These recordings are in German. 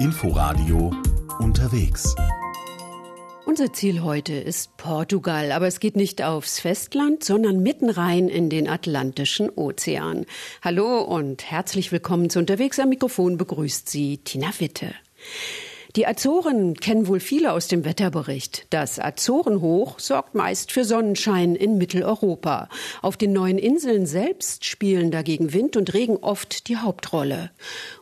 Inforadio unterwegs. Unser Ziel heute ist Portugal, aber es geht nicht aufs Festland, sondern mitten rein in den Atlantischen Ozean. Hallo und herzlich willkommen zu Unterwegs am Mikrofon begrüßt Sie Tina Witte. Die Azoren kennen wohl viele aus dem Wetterbericht. Das Azorenhoch sorgt meist für Sonnenschein in Mitteleuropa. Auf den neuen Inseln selbst spielen dagegen Wind und Regen oft die Hauptrolle.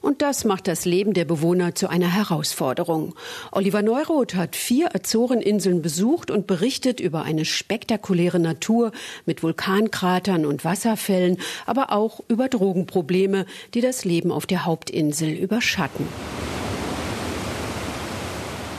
Und das macht das Leben der Bewohner zu einer Herausforderung. Oliver Neuroth hat vier Azoreninseln besucht und berichtet über eine spektakuläre Natur mit Vulkankratern und Wasserfällen, aber auch über Drogenprobleme, die das Leben auf der Hauptinsel überschatten.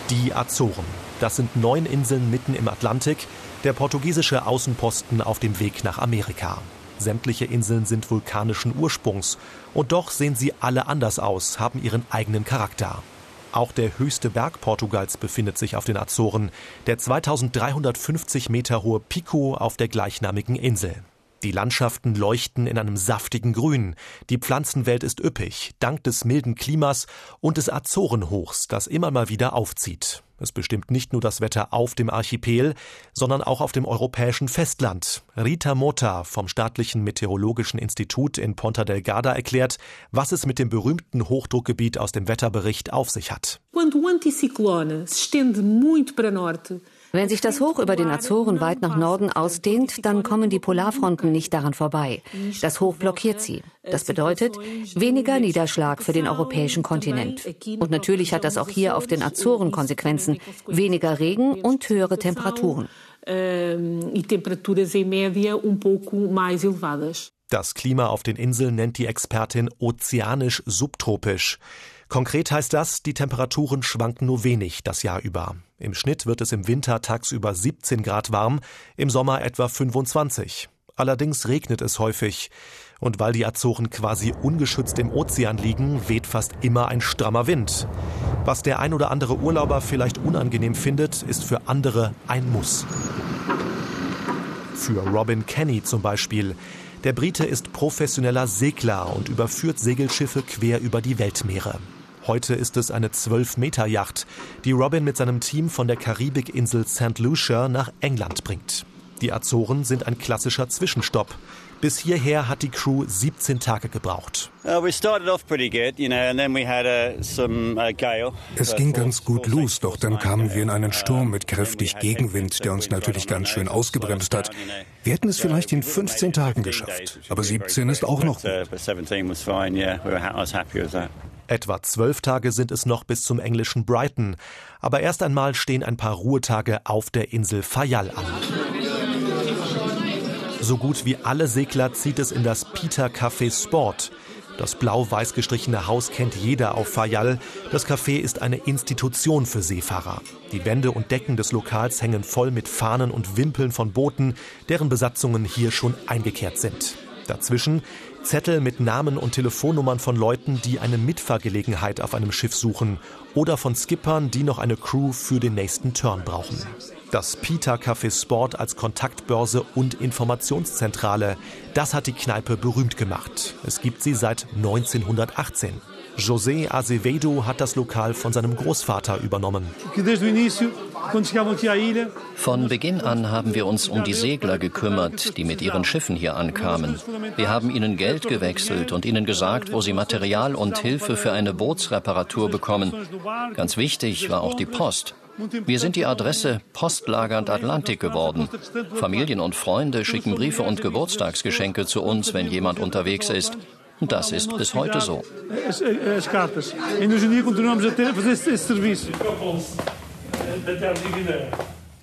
Die Azoren. Das sind neun Inseln mitten im Atlantik, der portugiesische Außenposten auf dem Weg nach Amerika. Sämtliche Inseln sind vulkanischen Ursprungs. Und doch sehen sie alle anders aus, haben ihren eigenen Charakter. Auch der höchste Berg Portugals befindet sich auf den Azoren, der 2350 Meter hohe Pico auf der gleichnamigen Insel. Die Landschaften leuchten in einem saftigen Grün. Die Pflanzenwelt ist üppig, dank des milden Klimas und des Azorenhochs, das immer mal wieder aufzieht. Es bestimmt nicht nur das Wetter auf dem Archipel, sondern auch auf dem europäischen Festland. Rita Mota vom Staatlichen Meteorologischen Institut in Ponta Delgada erklärt, was es mit dem berühmten Hochdruckgebiet aus dem Wetterbericht auf sich hat. Quando o anticiclone se estende muito para norte, wenn sich das Hoch über den Azoren weit nach Norden ausdehnt, dann kommen die Polarfronten nicht daran vorbei. Das Hoch blockiert sie. Das bedeutet weniger Niederschlag für den europäischen Kontinent. Und natürlich hat das auch hier auf den Azoren Konsequenzen. Weniger Regen und höhere Temperaturen. Das Klima auf den Inseln nennt die Expertin ozeanisch subtropisch. Konkret heißt das, die Temperaturen schwanken nur wenig das Jahr über. Im Schnitt wird es im Winter tagsüber 17 Grad warm, im Sommer etwa 25. Allerdings regnet es häufig. Und weil die Azoren quasi ungeschützt im Ozean liegen, weht fast immer ein strammer Wind. Was der ein oder andere Urlauber vielleicht unangenehm findet, ist für andere ein Muss. Für Robin Kenny zum Beispiel. Der Brite ist professioneller Segler und überführt Segelschiffe quer über die Weltmeere. Heute ist es eine 12-Meter-Yacht, die Robin mit seinem Team von der Karibikinsel St. Lucia nach England bringt. Die Azoren sind ein klassischer Zwischenstopp. Bis hierher hat die Crew 17 Tage gebraucht. Uh, uh, es ging ganz gut los, doch dann kamen wir in einen Sturm mit kräftig Gegenwind, der uns natürlich ganz schön ausgebremst hat. Wir hätten es vielleicht in 15 Tagen geschafft, aber 17 ist auch noch gut. Etwa zwölf Tage sind es noch bis zum englischen Brighton. Aber erst einmal stehen ein paar Ruhetage auf der Insel Fayal an. So gut wie alle Segler zieht es in das Peter Café Sport. Das blau-weiß gestrichene Haus kennt jeder auf Fayal. Das Café ist eine Institution für Seefahrer. Die Wände und Decken des Lokals hängen voll mit Fahnen und Wimpeln von Booten, deren Besatzungen hier schon eingekehrt sind. Dazwischen Zettel mit Namen und Telefonnummern von Leuten, die eine Mitfahrgelegenheit auf einem Schiff suchen oder von Skippern, die noch eine Crew für den nächsten Turn brauchen. Das Pita Café Sport als Kontaktbörse und Informationszentrale, das hat die Kneipe berühmt gemacht. Es gibt sie seit 1918. José Azevedo hat das Lokal von seinem Großvater übernommen. Von Beginn an haben wir uns um die Segler gekümmert, die mit ihren Schiffen hier ankamen. Wir haben ihnen Geld gewechselt und ihnen gesagt, wo sie Material und Hilfe für eine Bootsreparatur bekommen. Ganz wichtig war auch die Post. Wir sind die Adresse Postlagernd Atlantik geworden. Familien und Freunde schicken Briefe und Geburtstagsgeschenke zu uns, wenn jemand unterwegs ist. Das ist bis heute so.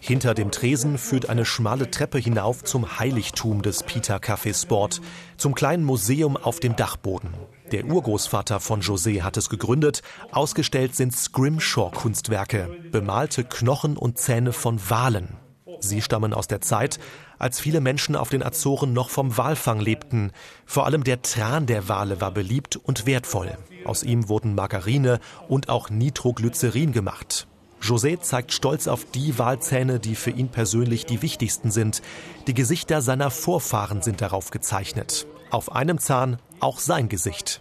Hinter dem Tresen führt eine schmale Treppe hinauf zum Heiligtum des Peter Café Sport, zum kleinen Museum auf dem Dachboden. Der Urgroßvater von José hat es gegründet. Ausgestellt sind Scrimshaw-Kunstwerke, bemalte Knochen und Zähne von Walen. Sie stammen aus der Zeit, als viele Menschen auf den Azoren noch vom Walfang lebten. Vor allem der Tran der Wale war beliebt und wertvoll. Aus ihm wurden Margarine und auch Nitroglycerin gemacht. José zeigt stolz auf die Walzähne, die für ihn persönlich die wichtigsten sind. Die Gesichter seiner Vorfahren sind darauf gezeichnet. Auf einem Zahn auch sein Gesicht.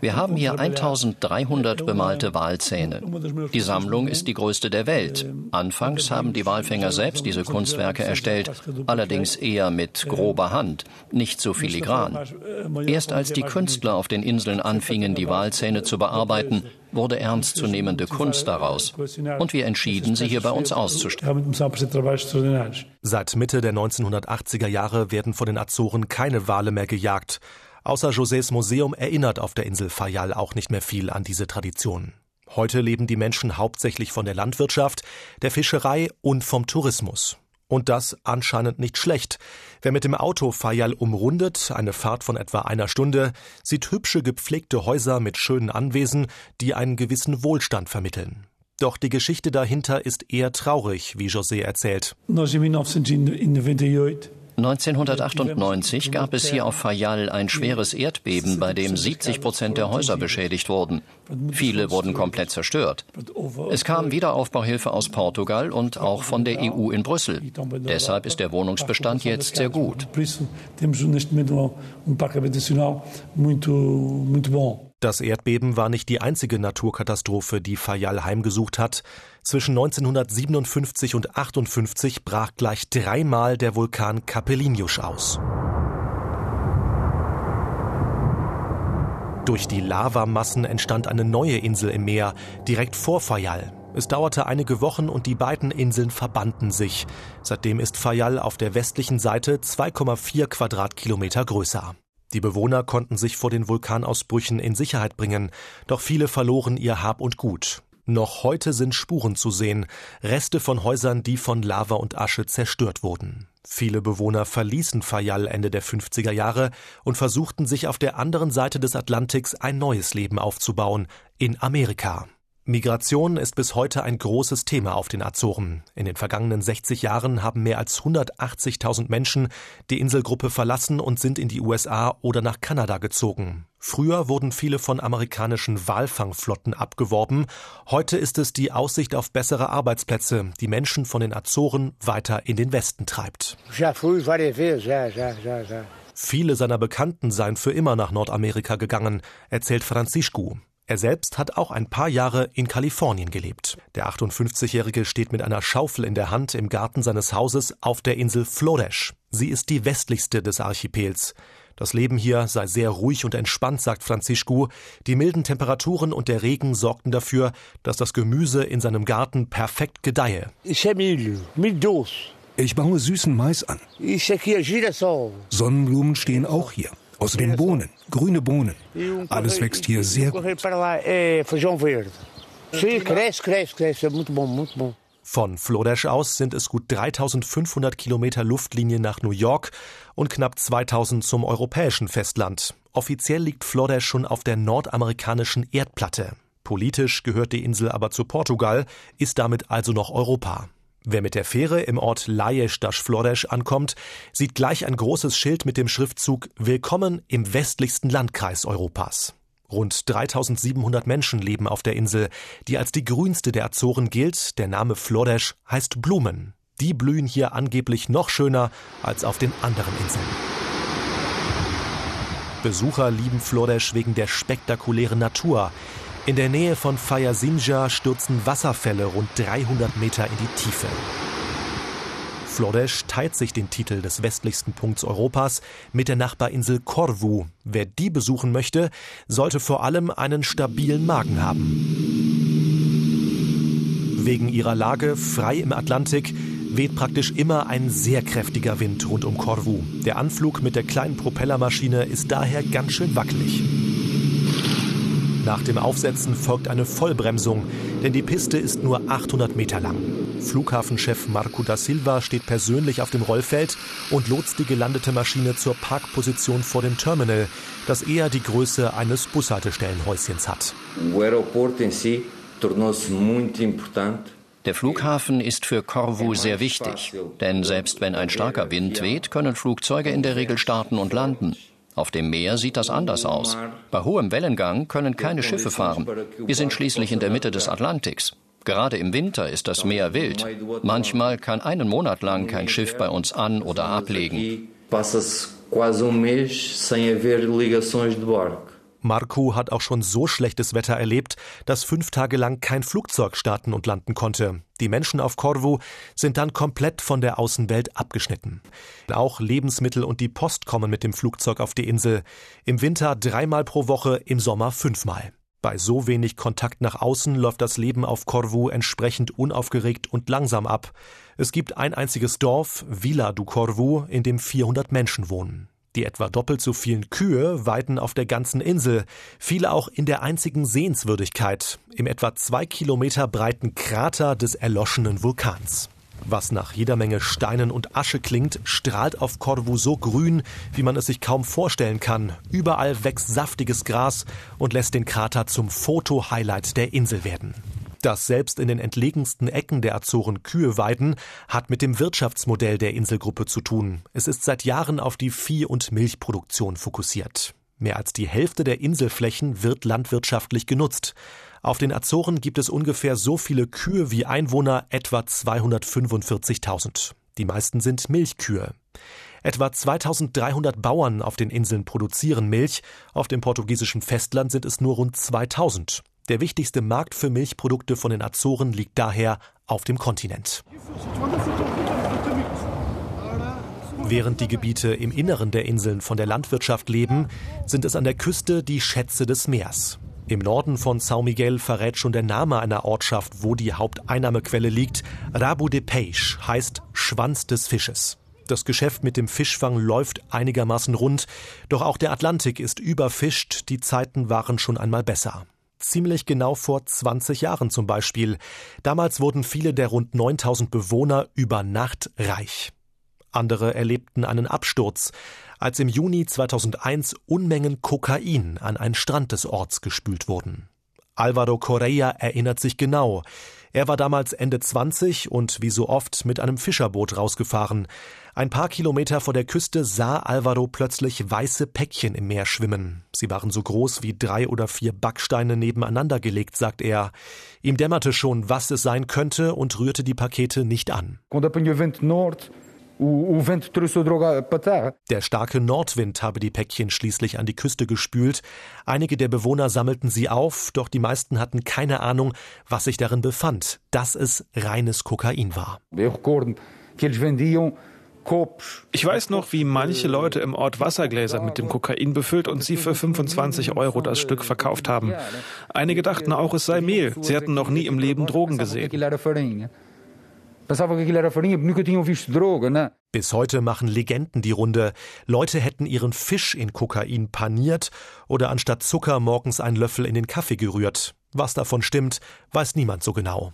Wir haben hier 1300 bemalte Walzähne. Die Sammlung ist die größte der Welt. Anfangs haben die Walfänger selbst diese Kunstwerke erstellt, allerdings eher mit grober Hand, nicht so filigran. Erst als die Künstler auf den Inseln anfingen, die Walzähne zu bearbeiten, wurde ernstzunehmende Kunst daraus. Und wir entschieden, sie hier bei uns auszustellen. Seit Mitte der 1980er Jahre werden von den Azoren keine Wale mehr gejagt. Außer Josés Museum erinnert auf der Insel Fayal auch nicht mehr viel an diese Tradition. Heute leben die Menschen hauptsächlich von der Landwirtschaft, der Fischerei und vom Tourismus. Und das anscheinend nicht schlecht. Wer mit dem Auto Fayal umrundet, eine Fahrt von etwa einer Stunde, sieht hübsche gepflegte Häuser mit schönen Anwesen, die einen gewissen Wohlstand vermitteln. Doch die Geschichte dahinter ist eher traurig, wie José erzählt. 1998 gab es hier auf Fayal ein schweres Erdbeben, bei dem 70 Prozent der Häuser beschädigt wurden. Viele wurden komplett zerstört. Es kam Wiederaufbauhilfe aus Portugal und auch von der EU in Brüssel. Deshalb ist der Wohnungsbestand jetzt sehr gut. Das Erdbeben war nicht die einzige Naturkatastrophe, die Fayal heimgesucht hat. Zwischen 1957 und 58 brach gleich dreimal der Vulkan Capeliños aus. Durch die Lavamassen entstand eine neue Insel im Meer, direkt vor Fayal. Es dauerte einige Wochen und die beiden Inseln verbanden sich. Seitdem ist Fayal auf der westlichen Seite 2,4 Quadratkilometer größer. Die Bewohner konnten sich vor den Vulkanausbrüchen in Sicherheit bringen, doch viele verloren ihr Hab und Gut. Noch heute sind Spuren zu sehen, Reste von Häusern, die von Lava und Asche zerstört wurden. Viele Bewohner verließen Fayal Ende der 50er Jahre und versuchten sich auf der anderen Seite des Atlantiks ein neues Leben aufzubauen, in Amerika. Migration ist bis heute ein großes Thema auf den Azoren. In den vergangenen 60 Jahren haben mehr als 180.000 Menschen die Inselgruppe verlassen und sind in die USA oder nach Kanada gezogen. Früher wurden viele von amerikanischen Walfangflotten abgeworben. Heute ist es die Aussicht auf bessere Arbeitsplätze, die Menschen von den Azoren weiter in den Westen treibt. Viele seiner Bekannten seien für immer nach Nordamerika gegangen, erzählt Francisco. Er selbst hat auch ein paar Jahre in Kalifornien gelebt. Der 58-Jährige steht mit einer Schaufel in der Hand im Garten seines Hauses auf der Insel Flores. Sie ist die westlichste des Archipels. Das Leben hier sei sehr ruhig und entspannt, sagt Francisco. Die milden Temperaturen und der Regen sorgten dafür, dass das Gemüse in seinem Garten perfekt gedeihe. Ich baue süßen Mais an. Sonnenblumen stehen auch hier. Außerdem Bohnen, grüne Bohnen. Alles wächst hier sehr gut. Von Flodesch aus sind es gut 3500 Kilometer Luftlinie nach New York und knapp 2000 zum europäischen Festland. Offiziell liegt Flodesch schon auf der nordamerikanischen Erdplatte. Politisch gehört die Insel aber zu Portugal, ist damit also noch Europa. Wer mit der Fähre im Ort Lajes das Flores ankommt, sieht gleich ein großes Schild mit dem Schriftzug Willkommen im westlichsten Landkreis Europas. Rund 3700 Menschen leben auf der Insel, die als die grünste der Azoren gilt. Der Name Flores heißt Blumen. Die blühen hier angeblich noch schöner als auf den anderen Inseln. Besucher lieben Flores wegen der spektakulären Natur. In der Nähe von Fayasinja stürzen Wasserfälle rund 300 Meter in die Tiefe. Flores teilt sich den Titel des westlichsten Punkts Europas mit der Nachbarinsel Corvu. Wer die besuchen möchte, sollte vor allem einen stabilen Magen haben. Wegen ihrer Lage frei im Atlantik weht praktisch immer ein sehr kräftiger Wind rund um Corvu. Der Anflug mit der kleinen Propellermaschine ist daher ganz schön wackelig. Nach dem Aufsetzen folgt eine Vollbremsung, denn die Piste ist nur 800 Meter lang. Flughafenchef Marco da Silva steht persönlich auf dem Rollfeld und lotst die gelandete Maschine zur Parkposition vor dem Terminal, das eher die Größe eines Bushaltestellenhäuschens hat. Der Flughafen ist für Corvu sehr wichtig, denn selbst wenn ein starker Wind weht, können Flugzeuge in der Regel starten und landen. Auf dem Meer sieht das anders aus. Bei hohem Wellengang können keine Schiffe fahren. Wir sind schließlich in der Mitte des Atlantiks. Gerade im Winter ist das Meer wild. Manchmal kann einen Monat lang kein Schiff bei uns an oder ablegen. quase um mês sem haver ligações de barco. Marco hat auch schon so schlechtes Wetter erlebt, dass fünf Tage lang kein Flugzeug starten und landen konnte. Die Menschen auf Corvu sind dann komplett von der Außenwelt abgeschnitten. Auch Lebensmittel und die Post kommen mit dem Flugzeug auf die Insel. Im Winter dreimal pro Woche, im Sommer fünfmal. Bei so wenig Kontakt nach außen läuft das Leben auf Corvu entsprechend unaufgeregt und langsam ab. Es gibt ein einziges Dorf, Villa du Corvu, in dem 400 Menschen wohnen. Die etwa doppelt so vielen Kühe weiden auf der ganzen Insel, viele auch in der einzigen Sehenswürdigkeit, im etwa zwei Kilometer breiten Krater des erloschenen Vulkans. Was nach jeder Menge Steinen und Asche klingt, strahlt auf Corvu so grün, wie man es sich kaum vorstellen kann. Überall wächst saftiges Gras und lässt den Krater zum Foto-Highlight der Insel werden. Dass selbst in den entlegensten Ecken der Azoren Kühe weiden, hat mit dem Wirtschaftsmodell der Inselgruppe zu tun. Es ist seit Jahren auf die Vieh- und Milchproduktion fokussiert. Mehr als die Hälfte der Inselflächen wird landwirtschaftlich genutzt. Auf den Azoren gibt es ungefähr so viele Kühe wie Einwohner, etwa 245.000. Die meisten sind Milchkühe. Etwa 2300 Bauern auf den Inseln produzieren Milch, auf dem portugiesischen Festland sind es nur rund 2000. Der wichtigste Markt für Milchprodukte von den Azoren liegt daher auf dem Kontinent. Während die Gebiete im Inneren der Inseln von der Landwirtschaft leben, sind es an der Küste die Schätze des Meers. Im Norden von São Miguel verrät schon der Name einer Ortschaft, wo die Haupteinnahmequelle liegt. Rabo de Peixe heißt Schwanz des Fisches. Das Geschäft mit dem Fischfang läuft einigermaßen rund, doch auch der Atlantik ist überfischt, die Zeiten waren schon einmal besser ziemlich genau vor 20 Jahren zum Beispiel. Damals wurden viele der rund 9000 Bewohner über Nacht reich. Andere erlebten einen Absturz, als im Juni 2001 Unmengen Kokain an einen Strand des Orts gespült wurden. Alvaro Correa erinnert sich genau. Er war damals Ende 20 und wie so oft mit einem Fischerboot rausgefahren. Ein paar Kilometer vor der Küste sah Alvaro plötzlich weiße Päckchen im Meer schwimmen. Sie waren so groß wie drei oder vier Backsteine nebeneinander gelegt, sagt er. Ihm dämmerte schon, was es sein könnte und rührte die Pakete nicht an. Der starke Nordwind habe die Päckchen schließlich an die Küste gespült. Einige der Bewohner sammelten sie auf, doch die meisten hatten keine Ahnung, was sich darin befand, dass es reines Kokain war. Ich weiß noch, wie manche Leute im Ort Wassergläser mit dem Kokain befüllt und sie für 25 Euro das Stück verkauft haben. Einige dachten auch, es sei Mehl. Sie hatten noch nie im Leben Drogen gesehen. Bis heute machen Legenden die Runde. Leute hätten ihren Fisch in Kokain paniert oder anstatt Zucker morgens einen Löffel in den Kaffee gerührt. Was davon stimmt, weiß niemand so genau.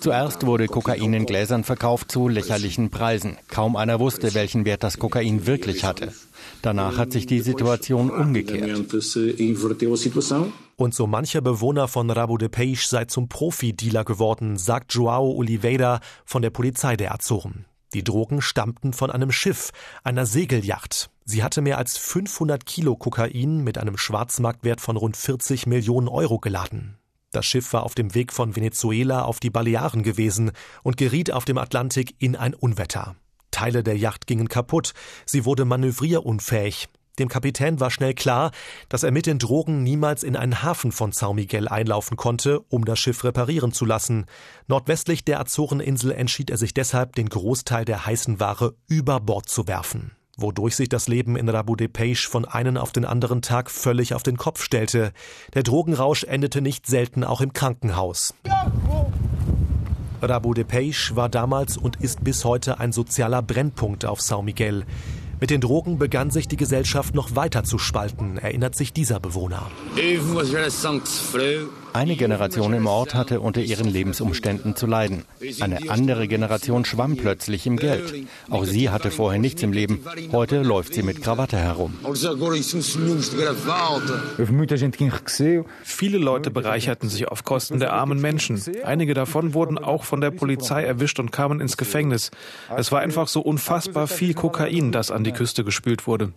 Zuerst wurde Kokain in Gläsern verkauft zu lächerlichen Preisen. Kaum einer wusste, welchen Wert das Kokain wirklich hatte. Danach hat sich die Situation umgekehrt. Und so mancher Bewohner von Rabo de Peixe sei zum Profi-Dealer geworden, sagt Joao Oliveira von der Polizei der Azoren. Die Drogen stammten von einem Schiff, einer Segelyacht. Sie hatte mehr als 500 Kilo Kokain mit einem Schwarzmarktwert von rund 40 Millionen Euro geladen. Das Schiff war auf dem Weg von Venezuela auf die Balearen gewesen und geriet auf dem Atlantik in ein Unwetter. Teile der Yacht gingen kaputt, sie wurde manövrierunfähig. Dem Kapitän war schnell klar, dass er mit den Drogen niemals in einen Hafen von São Miguel einlaufen konnte, um das Schiff reparieren zu lassen. Nordwestlich der Azoreninsel entschied er sich deshalb, den Großteil der heißen Ware über Bord zu werfen wodurch sich das Leben in Rabu de Peixe von einem auf den anderen Tag völlig auf den Kopf stellte. Der Drogenrausch endete nicht selten auch im Krankenhaus. Rabu de Peixe war damals und ist bis heute ein sozialer Brennpunkt auf São Miguel. Mit den Drogen begann sich die Gesellschaft noch weiter zu spalten, erinnert sich dieser Bewohner. Eine Generation im Ort hatte unter ihren Lebensumständen zu leiden. Eine andere Generation schwamm plötzlich im Geld. Auch sie hatte vorher nichts im Leben. Heute läuft sie mit Krawatte herum. Viele Leute bereicherten sich auf Kosten der armen Menschen. Einige davon wurden auch von der Polizei erwischt und kamen ins Gefängnis. Es war einfach so unfassbar viel Kokain, das an die Küste gespült wurde.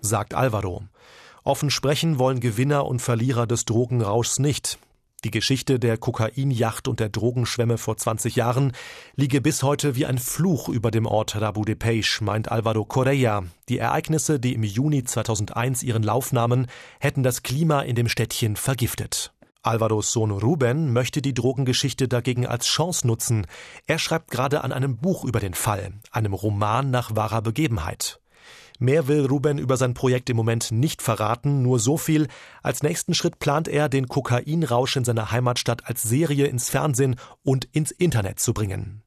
Sagt Alvaro. Offen sprechen wollen Gewinner und Verlierer des Drogenrauschs nicht. Die Geschichte der Kokainjacht und der Drogenschwemme vor 20 Jahren liege bis heute wie ein Fluch über dem Ort Rabu de Peixe, meint Alvaro Correa. Die Ereignisse, die im Juni 2001 ihren Lauf nahmen, hätten das Klima in dem Städtchen vergiftet. Alvaros Sohn Ruben möchte die Drogengeschichte dagegen als Chance nutzen. Er schreibt gerade an einem Buch über den Fall, einem Roman nach wahrer Begebenheit. Mehr will Ruben über sein Projekt im Moment nicht verraten, nur so viel. Als nächsten Schritt plant er, den Kokainrausch in seiner Heimatstadt als Serie ins Fernsehen und ins Internet zu bringen.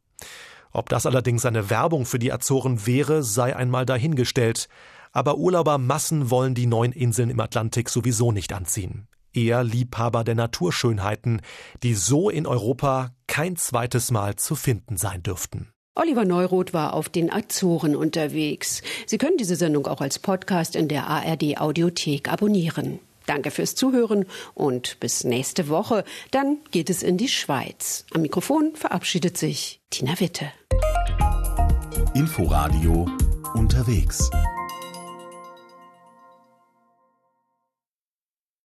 Ob das allerdings eine Werbung für die Azoren wäre, sei einmal dahingestellt. Aber Urlaubermassen wollen die neuen Inseln im Atlantik sowieso nicht anziehen. Eher Liebhaber der Naturschönheiten, die so in Europa kein zweites Mal zu finden sein dürften. Oliver Neuroth war auf den Azoren unterwegs. Sie können diese Sendung auch als Podcast in der ARD Audiothek abonnieren. Danke fürs Zuhören und bis nächste Woche. Dann geht es in die Schweiz. Am Mikrofon verabschiedet sich Tina Witte. Inforadio unterwegs.